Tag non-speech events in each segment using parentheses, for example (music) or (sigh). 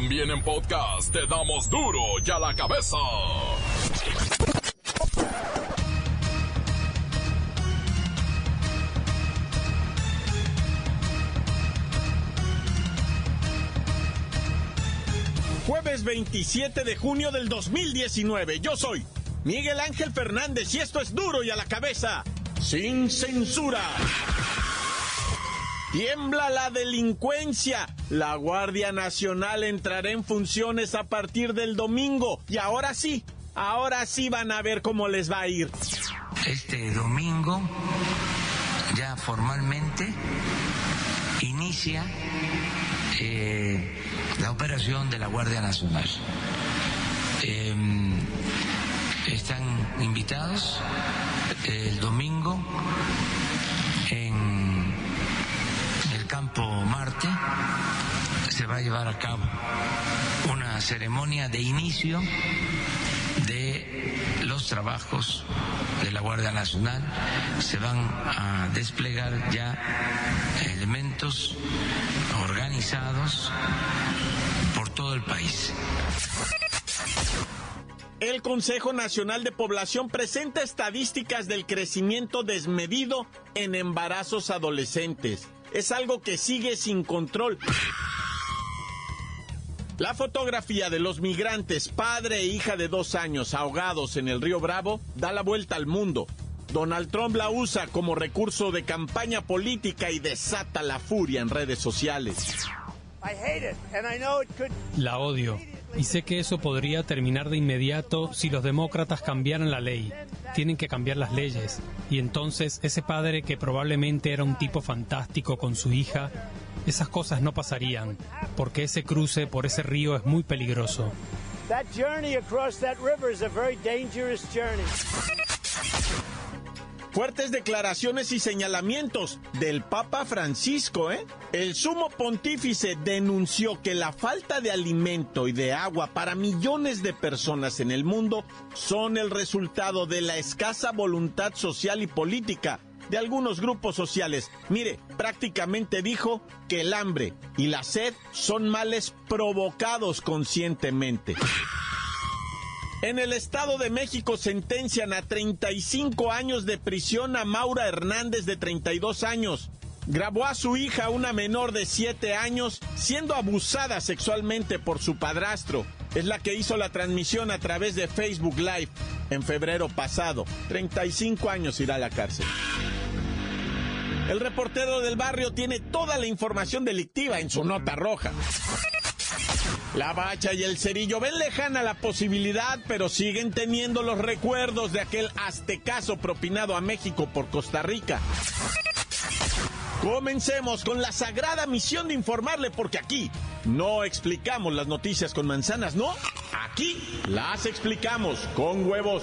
También en podcast te damos duro y a la cabeza. Jueves 27 de junio del 2019. Yo soy Miguel Ángel Fernández y esto es duro y a la cabeza, sin censura. Tiembla la delincuencia. La Guardia Nacional entrará en funciones a partir del domingo. Y ahora sí, ahora sí van a ver cómo les va a ir. Este domingo ya formalmente inicia eh, la operación de la Guardia Nacional. Em, están invitados el domingo en el campo Marte. Se va a llevar a cabo una ceremonia de inicio de los trabajos de la Guardia Nacional. Se van a desplegar ya elementos organizados por todo el país. El Consejo Nacional de Población presenta estadísticas del crecimiento desmedido en embarazos adolescentes. Es algo que sigue sin control. La fotografía de los migrantes, padre e hija de dos años ahogados en el río Bravo, da la vuelta al mundo. Donald Trump la usa como recurso de campaña política y desata la furia en redes sociales. La odio y sé que eso podría terminar de inmediato si los demócratas cambiaran la ley. Tienen que cambiar las leyes. Y entonces ese padre que probablemente era un tipo fantástico con su hija, esas cosas no pasarían, porque ese cruce por ese río es muy peligroso. Fuertes declaraciones y señalamientos del Papa Francisco, ¿eh? El sumo pontífice denunció que la falta de alimento y de agua para millones de personas en el mundo son el resultado de la escasa voluntad social y política de algunos grupos sociales. Mire, prácticamente dijo que el hambre y la sed son males provocados conscientemente. En el Estado de México sentencian a 35 años de prisión a Maura Hernández de 32 años. Grabó a su hija, una menor de 7 años, siendo abusada sexualmente por su padrastro. Es la que hizo la transmisión a través de Facebook Live en febrero pasado. 35 años irá a la cárcel. El reportero del barrio tiene toda la información delictiva en su nota roja. La bacha y el cerillo ven lejana la posibilidad, pero siguen teniendo los recuerdos de aquel aztecaso propinado a México por Costa Rica. Comencemos con la sagrada misión de informarle, porque aquí no explicamos las noticias con manzanas, no, aquí las explicamos con huevos.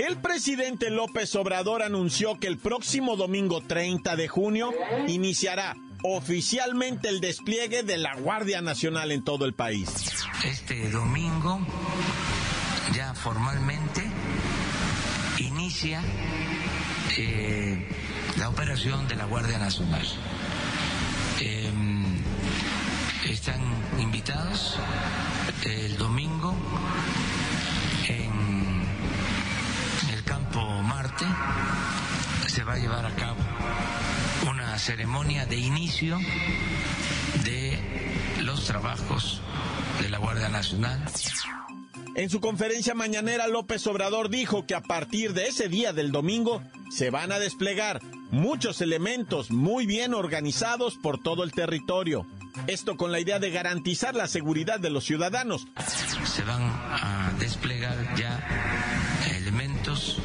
El presidente López Obrador anunció que el próximo domingo 30 de junio iniciará oficialmente el despliegue de la Guardia Nacional en todo el país. Este domingo ya formalmente inicia eh, la operación de la Guardia Nacional. Em, están invitados el domingo ceremonia de inicio de los trabajos de la Guardia Nacional. En su conferencia mañanera, López Obrador dijo que a partir de ese día del domingo se van a desplegar muchos elementos muy bien organizados por todo el territorio. Esto con la idea de garantizar la seguridad de los ciudadanos. Se van a desplegar ya elementos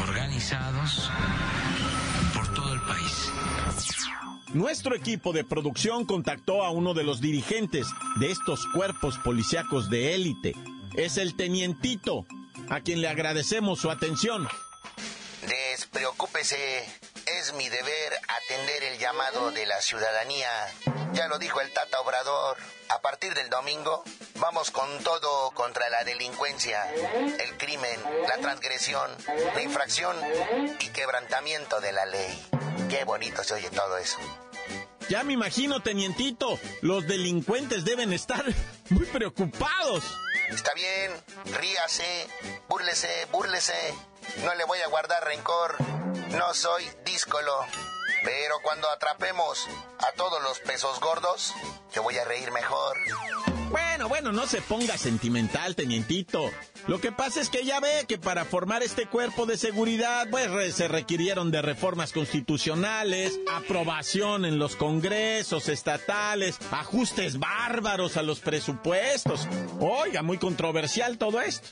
organizados nuestro equipo de producción contactó a uno de los dirigentes de estos cuerpos policíacos de élite. Es el tenientito, a quien le agradecemos su atención. Despreocúpese, es mi deber atender el llamado de la ciudadanía. Ya lo dijo el Tata Obrador, a partir del domingo vamos con todo contra la delincuencia, el crimen, la transgresión, la infracción y quebrantamiento de la ley. Qué bonito se oye todo eso. Ya me imagino, tenientito, los delincuentes deben estar (laughs) muy preocupados. Está bien, ríase, búrlese, búrlese. No le voy a guardar rencor. No soy díscolo. Pero cuando atrapemos a todos los pesos gordos, yo voy a reír mejor. Bueno, bueno, no se ponga sentimental, tenientito. Lo que pasa es que ya ve que para formar este cuerpo de seguridad, pues se requirieron de reformas constitucionales, aprobación en los congresos estatales, ajustes bárbaros a los presupuestos. Oiga, muy controversial todo esto.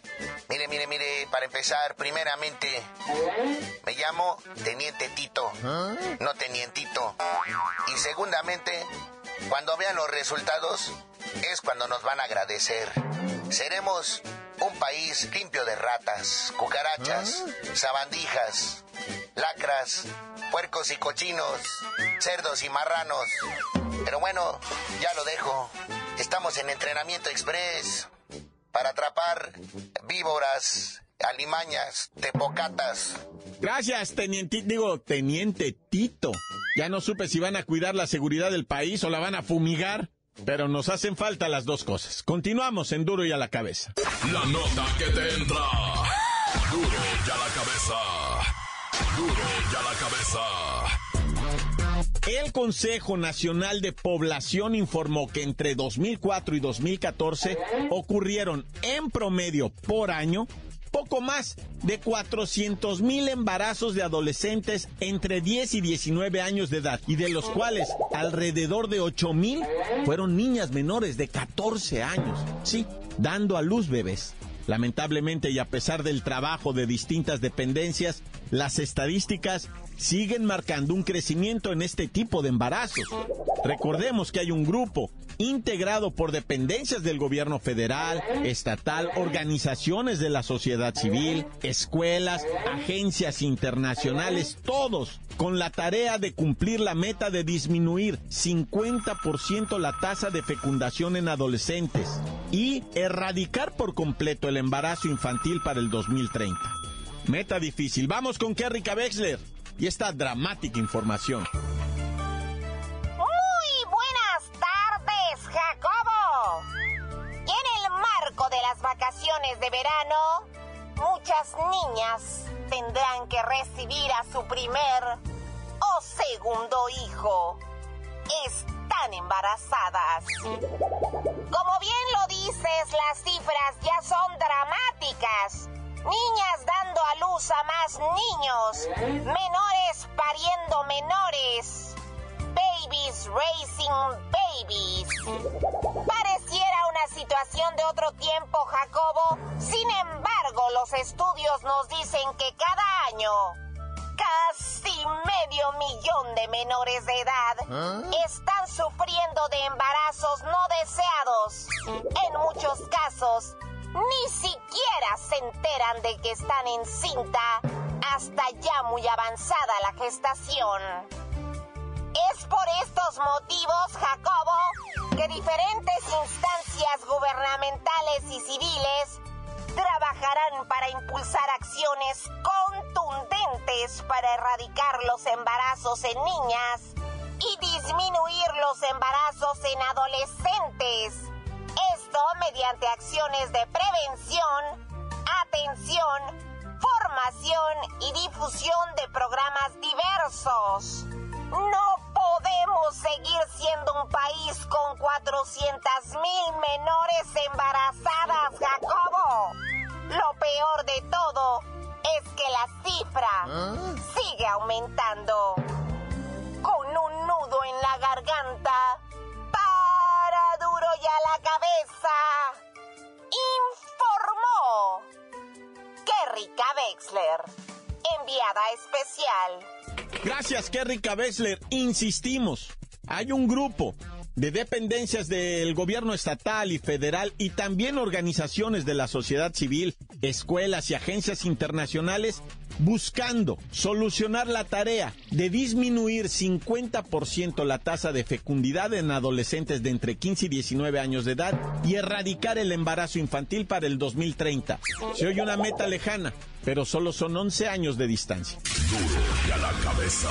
Mire, mire, mire, para empezar, primeramente, me llamo Teniente Tito, no Tenientito. Y segundamente, cuando vean los resultados, es cuando nos van a agradecer. Seremos un país limpio de ratas, cucarachas, ah. sabandijas, lacras, puercos y cochinos, cerdos y marranos. Pero bueno, ya lo dejo. Estamos en entrenamiento express para atrapar víboras, alimañas, tepocatas. Gracias, teniente, digo, teniente Tito. Ya no supe si van a cuidar la seguridad del país o la van a fumigar. Pero nos hacen falta las dos cosas. Continuamos en Duro y a la cabeza. La nota que te entra. Duro y a la cabeza. Duro y a la cabeza. El Consejo Nacional de Población informó que entre 2004 y 2014 ocurrieron en promedio por año poco más de 400 mil embarazos de adolescentes entre 10 y 19 años de edad y de los cuales alrededor de 8 mil fueron niñas menores de 14 años. Sí, dando a luz bebés. Lamentablemente y a pesar del trabajo de distintas dependencias, las estadísticas siguen marcando un crecimiento en este tipo de embarazos. Recordemos que hay un grupo integrado por dependencias del gobierno federal, estatal, organizaciones de la sociedad civil, escuelas, agencias internacionales, todos con la tarea de cumplir la meta de disminuir 50% la tasa de fecundación en adolescentes y erradicar por completo el embarazo infantil para el 2030. Meta difícil. Vamos con Kerrika Wexler y esta dramática información. vacaciones de verano, muchas niñas tendrán que recibir a su primer o segundo hijo. Están embarazadas. Como bien lo dices, las cifras ya son dramáticas. Niñas dando a luz a más niños, menores pariendo menores, babies raising babies. Pareciera una situación de otro tiempo, Jacobo. Sin embargo, los estudios nos dicen que cada año casi medio millón de menores de edad ¿Ah? están sufriendo de embarazos no deseados. En muchos casos, ni siquiera se enteran de que están en cinta hasta ya muy avanzada la gestación. Es por estos motivos, Jacobo, que diferentes instancias gubernamentales y civiles trabajarán para impulsar acciones contundentes para erradicar los embarazos en niñas y disminuir los embarazos en adolescentes. Esto mediante acciones de prevención, atención, formación y difusión de programas diversos. No podemos seguir siendo un país con 400 mil menores embarazadas, Jacobo. Lo peor de todo es que la cifra ¿Ah? sigue aumentando. Con un nudo en la garganta, a la cabeza, informó Kerrika Wexler, enviada especial. Gracias, Kerry Kabesler. Insistimos, hay un grupo de dependencias del gobierno estatal y federal y también organizaciones de la sociedad civil, escuelas y agencias internacionales buscando solucionar la tarea de disminuir 50% la tasa de fecundidad en adolescentes de entre 15 y 19 años de edad y erradicar el embarazo infantil para el 2030. Se oye una meta lejana, pero solo son 11 años de distancia. Duro y a la cabeza.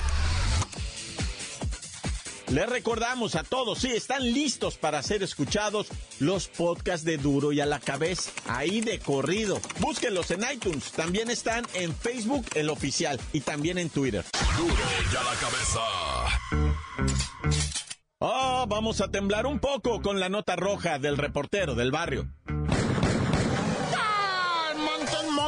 Les recordamos a todos, sí, están listos para ser escuchados los podcasts de Duro y a la cabeza, ahí de corrido. Búsquenlos en iTunes, también están en Facebook el oficial y también en Twitter. Duro y a la cabeza. Oh, vamos a temblar un poco con la nota roja del reportero del barrio.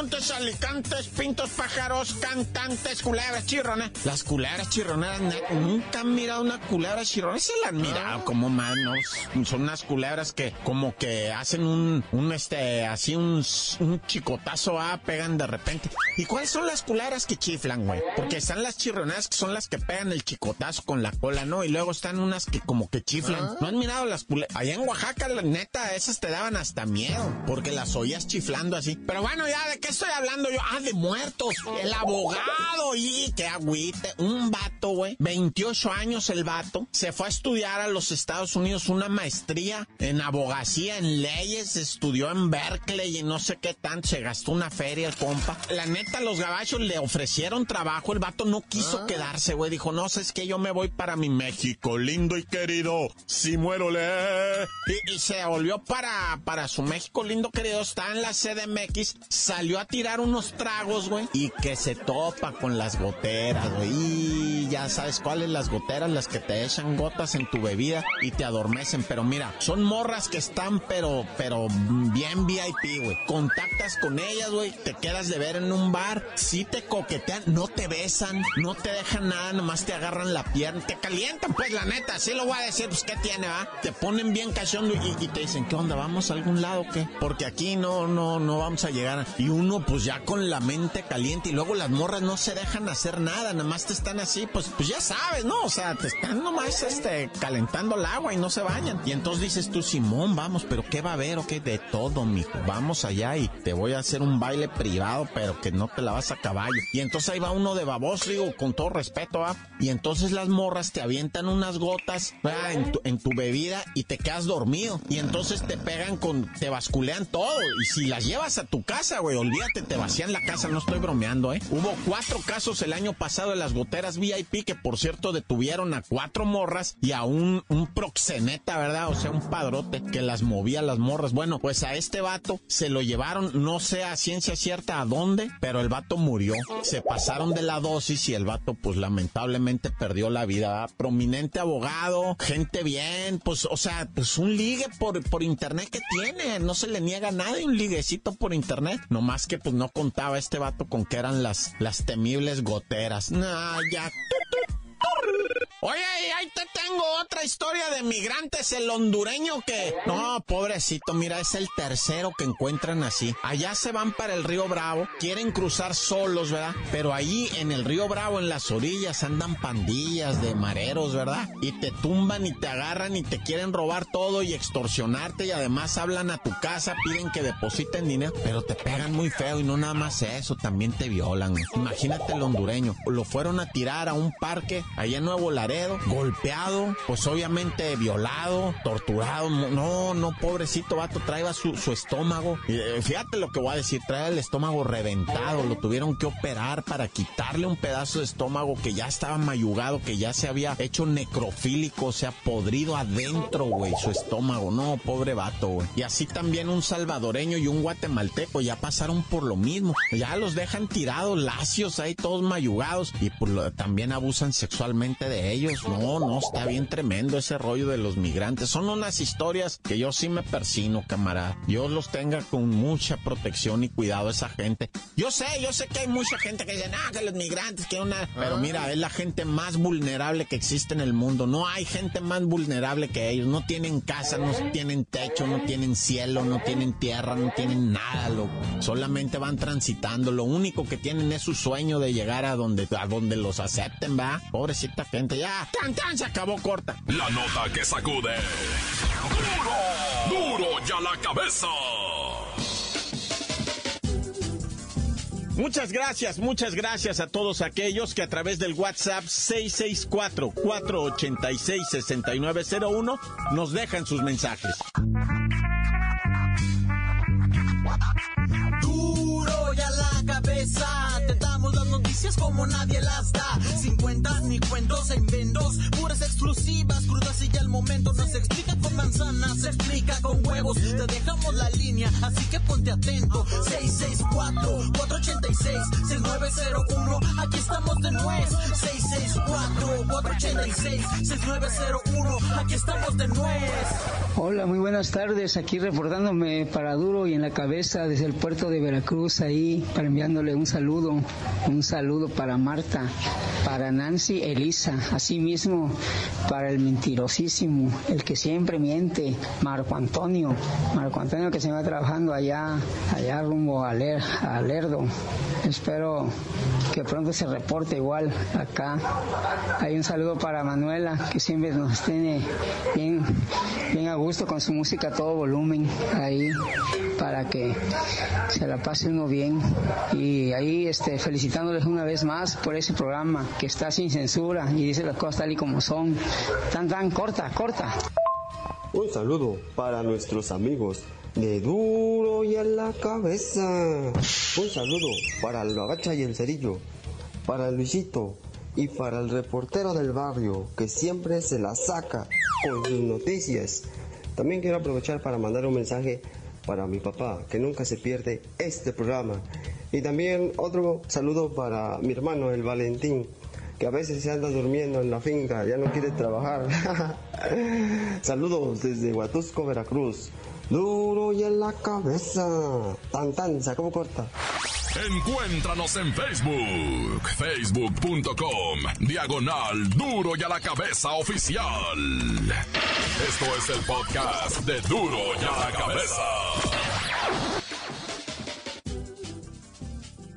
Montes, alicantes, pintos, pájaros, cantantes, culebras, chirronas. Las culebras chirronas, nunca han mirado una culebra chirrona. Se la han mirado como manos. Son unas culebras que como que hacen un, un este, así un, un chicotazo, ah, pegan de repente. ¿Y cuáles son las culebras que chiflan, güey? Porque están las chirronas que son las que pegan el chicotazo con la cola, ¿no? Y luego están unas que como que chiflan. ¿No han mirado las culebras? Allá en Oaxaca, la neta, esas te daban hasta miedo. Porque las oías chiflando así. Pero bueno, ya de qué estoy hablando yo? Ah, de muertos. El abogado y qué agüite. Un vato, güey. 28 años el vato. Se fue a estudiar a los Estados Unidos una maestría en abogacía, en leyes. Estudió en Berkeley y no sé qué tanto. Se gastó una feria el compa. La neta, los gabachos le ofrecieron trabajo. El vato no quiso quedarse, güey. Dijo, no, sé, es que yo me voy para mi México, lindo y querido. Si muero, le. Y, y se volvió para, para su México lindo querido. Está en la CDMX. Salió a tirar unos tragos, güey, y que se topa con las goteras, güey. Ya sabes cuáles las goteras, las que te echan gotas en tu bebida y te adormecen. Pero mira, son morras que están, pero, pero bien VIP, güey. Contactas con ellas, güey, te quedas de ver en un bar, si te coquetean, no te besan, no te dejan nada, nomás te agarran la pierna, te calientan, pues la neta, así lo voy a decir, pues qué tiene, va. Te ponen bien cachondo y, y te dicen, ¿qué onda? ¿Vamos a algún lado o qué? Porque aquí no, no, no vamos a llegar. Y uno, pues ya con la mente caliente y luego las morras no se dejan hacer nada, nada más te están así, pues, pues ya sabes, ¿no? O sea, te están nomás este, calentando el agua y no se bañan. Y entonces dices tú, Simón, vamos, pero ¿qué va a haber o qué? De todo, mijo. Vamos allá y te voy a hacer un baile privado, pero que no te la vas a caballo. Y entonces ahí va uno de baboso, digo, con todo respeto, ¿ah? Y entonces las morras te avientan unas gotas en tu, en tu bebida y te quedas dormido. Y entonces te pegan con, te basculean todo. Y si las llevas a tu casa, güey, olvídate, te vacían la casa, no estoy bromeando, ¿eh? Hubo cuatro casos el año pasado de las goteras VIP que, por cierto, detuvieron a cuatro morras y a un, proxeneta, ¿verdad? O sea, un padrote que las movía las morras. Bueno, pues a este vato se lo llevaron, no sé a ciencia cierta a dónde, pero el vato murió. Se pasaron de la dosis y el vato, pues lamentablemente perdió la vida. ¿verdad? Prominente abogado, gente bien, pues, o sea, pues un ligue por, por internet que tiene, no se le niega nada y un liguecito por internet. Nomás que pues no contaba este vato con que eran las, las temibles goteras. Nah, ya. Oye, ahí te tengo otra historia de migrantes, el hondureño que... No, pobrecito, mira, es el tercero que encuentran así. Allá se van para el río Bravo, quieren cruzar solos, ¿verdad? Pero ahí en el río Bravo, en las orillas, andan pandillas de mareros, ¿verdad? Y te tumban y te agarran y te quieren robar todo y extorsionarte y además hablan a tu casa, piden que depositen dinero, pero te pegan muy feo y no nada más eso, también te violan. Imagínate el hondureño, lo fueron a tirar a un parque allá en Nuevo Laredo golpeado, pues obviamente violado, torturado. No, no, pobrecito vato, traía su, estómago. Eh, fíjate lo que voy a decir, trae el estómago reventado, lo tuvieron que operar para quitarle un pedazo de estómago que ya estaba mayugado, que ya se había hecho necrofílico, o sea, podrido adentro, güey, su estómago. No, pobre vato, güey. Y así también un salvadoreño y un guatemalteco ya pasaron por lo mismo. Ya los dejan tirados, lacios ahí, todos mayugados, y pues también abusan sexualmente de ellos ellos. No, no, está bien tremendo ese rollo de los migrantes. Son unas historias que yo sí me persino, camarada. Yo los tenga con mucha protección y cuidado esa gente. Yo sé, yo sé que hay mucha gente que dice, ah, que los migrantes, que una... Pero mira, es la gente más vulnerable que existe en el mundo. No hay gente más vulnerable que ellos. No tienen casa, no tienen techo, no tienen cielo, no tienen tierra, no tienen nada, loco. Solamente van transitando. Lo único que tienen es su sueño de llegar a donde, a donde los acepten, ¿va? Pobrecita gente, ya. Tan, tan, se acabó corta. La nota que sacude. ¡Duro! ¡Duro ya la cabeza! Muchas gracias, muchas gracias a todos aquellos que a través del WhatsApp 664-486-6901 nos dejan sus mensajes. Duro ya la cabeza, te damos las noticias como nadie las da estos inventos, puras exclusivas, crudas y ya el momento. No se explica con manzanas, se explica con huevos. Te dejamos la línea, así que ponte atento. 664-486-6901, aquí estamos de nuez. 664-486-6901, aquí estamos de nuez. Hola, muy buenas tardes. Aquí reportándome para Duro y en la cabeza desde el puerto de Veracruz, ahí para enviándole un saludo, un saludo para Marta, para Nancy Elisa, asimismo para el mentirosísimo, el que siempre miente, Marco Antonio, Marco Antonio que se va trabajando allá, allá rumbo a, Ler, a Lerdo. Espero que pronto se reporte igual acá. Hay un saludo para Manuela, que siempre nos tiene bien, bien a gusto con su música a todo volumen ahí para que se la pase uno bien y ahí este felicitándoles una vez más por ese programa que está sin censura y dice las cosas tal y como son tan tan corta corta Un saludo para nuestros amigos de Duro y a la cabeza. Un saludo para la gacha y el cerillo, para Luisito y para el reportero del barrio que siempre se la saca con sus noticias. También quiero aprovechar para mandar un mensaje para mi papá, que nunca se pierde este programa. Y también otro saludo para mi hermano, el Valentín, que a veces se anda durmiendo en la finca, ya no quiere trabajar. (laughs) Saludos desde Huatusco, Veracruz. Duro y en la cabeza. Tan tan, se acabó corta. Encuéntranos en Facebook, facebook.com, diagonal duro y a la cabeza oficial. Esto es el podcast de duro y a la cabeza.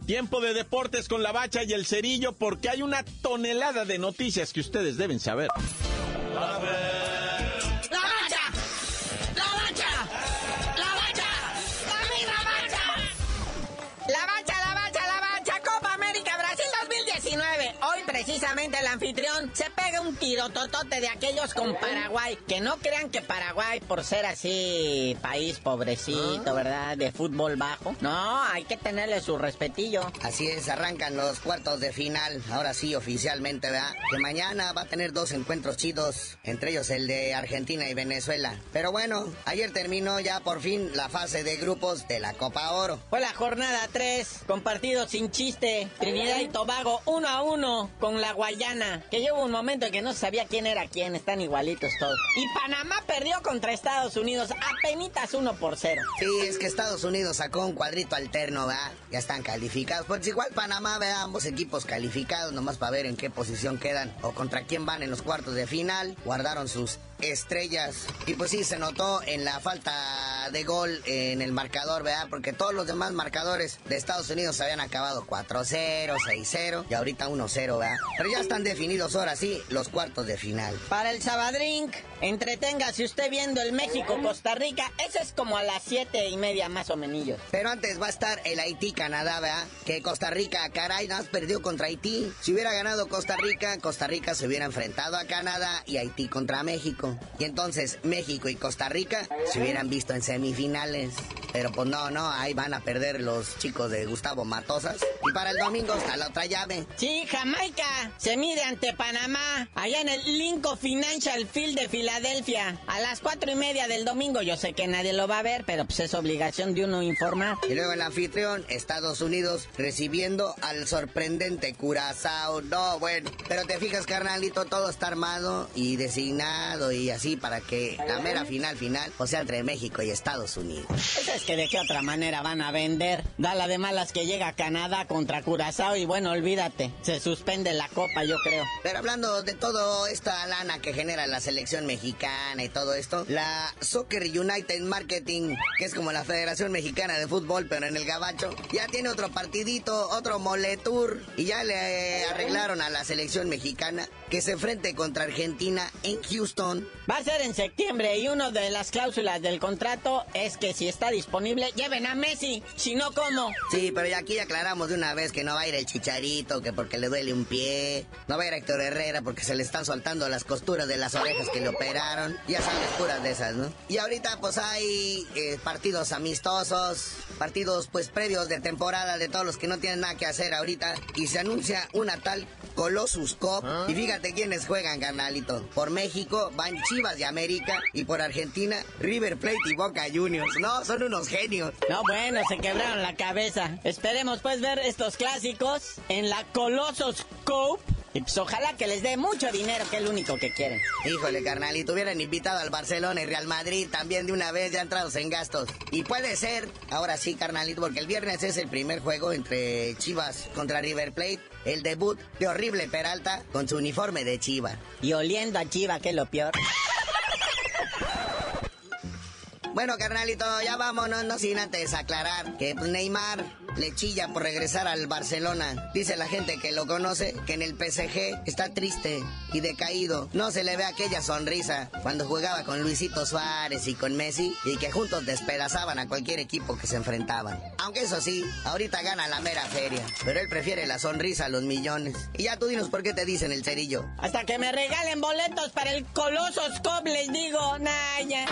Tiempo de deportes con la bacha y el cerillo porque hay una tonelada de noticias que ustedes deben saber. ¡La bacha! ¡La! ¡La bacha! ¡La bacha! La bacha, la bacha, la bacha, Copa América Brasil 2019. Hoy precisamente el anfitrión se pega un tiro totote de aquellos con Paraguay. Que no crean que Paraguay, por ser así, país pobrecito, ¿verdad? De fútbol bajo. No, hay que tenerle su respetillo. Así es, arrancan los cuartos de final, ahora sí oficialmente, ¿verdad? Que mañana va a tener dos encuentros chidos, entre ellos el de Argentina y Venezuela. Pero bueno, ayer terminó ya por fin la fase de grupos de la Copa Oro. Fue la jornada 3, con partidos sin chiste. Trinidad y Tobago 1 a 1 con la Guayana. Que llevo un momento que no sabía quién era quién, están igualitos todos. Y Panamá perdió contra Estados Unidos, apenitas 1 por 0. Sí, es que Estados Unidos sacó un cuadrito alterno, ¿verdad? Ya están calificados. Pues igual Panamá, ¿verdad? Ambos equipos calificados, nomás para ver en qué posición quedan o contra quién van en los cuartos de final. Guardaron sus estrellas. Y pues sí, se notó en la falta de gol en el marcador, ¿verdad? Porque todos los demás marcadores de Estados Unidos habían acabado 4-0, 6-0 y ahorita 1-0, ¿verdad? Pero ya están definidos ahora sí los cuartos de final. Para el Sabadrink, entreténgase usted viendo el México-Costa Rica. Ese es como a las siete y media más o menos. Pero antes va a estar el Haití-Canadá, ¿verdad? Que Costa Rica, caray, nada más perdió contra Haití. Si hubiera ganado Costa Rica, Costa Rica se hubiera enfrentado a Canadá y Haití contra México. Y entonces México y Costa Rica se hubieran visto en semifinales. Pero pues no, no, ahí van a perder los chicos de Gustavo Matosas. Y para el domingo está la otra llave. Sí, Jamaica se mide ante Panamá, allá en el Lincoln Financial Field de Filadelfia, a las cuatro y media del domingo. Yo sé que nadie lo va a ver, pero pues es obligación de uno informar. Y luego el anfitrión, Estados Unidos, recibiendo al sorprendente Curazao. No, bueno, pero te fijas, carnalito, todo está armado y designado y así para que la mera final final, o sea, entre México y Estados Unidos. Pues es que de qué otra manera van a vender. Da la de malas que llega Canadá contra Curazao y bueno, olvídate, se suspende la copa, yo creo. Pero hablando de toda esta lana que genera la selección mexicana y todo esto, la Soccer United Marketing, que es como la Federación Mexicana de Fútbol, pero en el Gabacho, ya tiene otro partidito, otro moletour, y ya le arreglaron a la selección mexicana que se enfrente contra Argentina en Houston. Va a ser en septiembre y una de las cláusulas del contrato es que si está disponible, lleven a Messi, si no, ¿cómo? Sí, pero ya aquí aclaramos de una vez que no va a ir el Chicharito, que porque le duele un pie, no va a ir Héctor Herrera porque se le están soltando las costuras de las orejas que le operaron, ya sabes, puras de esas, ¿no? Y ahorita pues hay eh, partidos amistosos, partidos pues previos de temporada de todos los que no tienen nada que hacer ahorita, y se anuncia una tal Colossus Cup, y fíjate quiénes juegan, carnalito. Por México van Chivas de América, y por Argentina River Plate y Boca Juniors. No, son unos genios. No, bueno, se quebraron la cabeza. Esperemos pues ver estos clásicos en la Colossus Cup. Y pues ojalá que les dé mucho dinero, que es lo único que quieren. Híjole, carnal, y hubieran invitado al Barcelona y Real Madrid también de una vez ya entrados en gastos. Y puede ser, ahora sí, carnalito, porque el viernes es el primer juego entre Chivas contra River Plate. El debut de horrible Peralta con su uniforme de Chiva. Y oliendo a Chiva, que es lo peor. Bueno, carnalito, ya vámonos, no sin antes aclarar que pues, Neymar le chilla por regresar al Barcelona. Dice la gente que lo conoce que en el PSG está triste y decaído. No se le ve aquella sonrisa cuando jugaba con Luisito Suárez y con Messi y que juntos despedazaban a cualquier equipo que se enfrentaban. Aunque eso sí, ahorita gana la mera feria, pero él prefiere la sonrisa a los millones. Y ya tú dinos por qué te dicen el cerillo. Hasta que me regalen boletos para el Colosos Cup, les digo, Naya.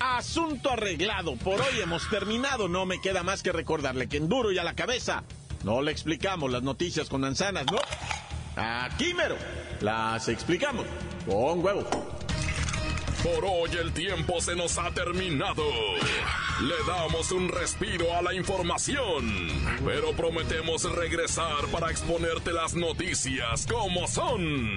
Asunto arreglado. Por hoy hemos terminado. No me queda más que recordarle que en duro y a la cabeza no le explicamos las noticias con manzanas, ¿no? Aquí mero. Las explicamos con huevo. Por hoy el tiempo se nos ha terminado. Le damos un respiro a la información, pero prometemos regresar para exponerte las noticias como son.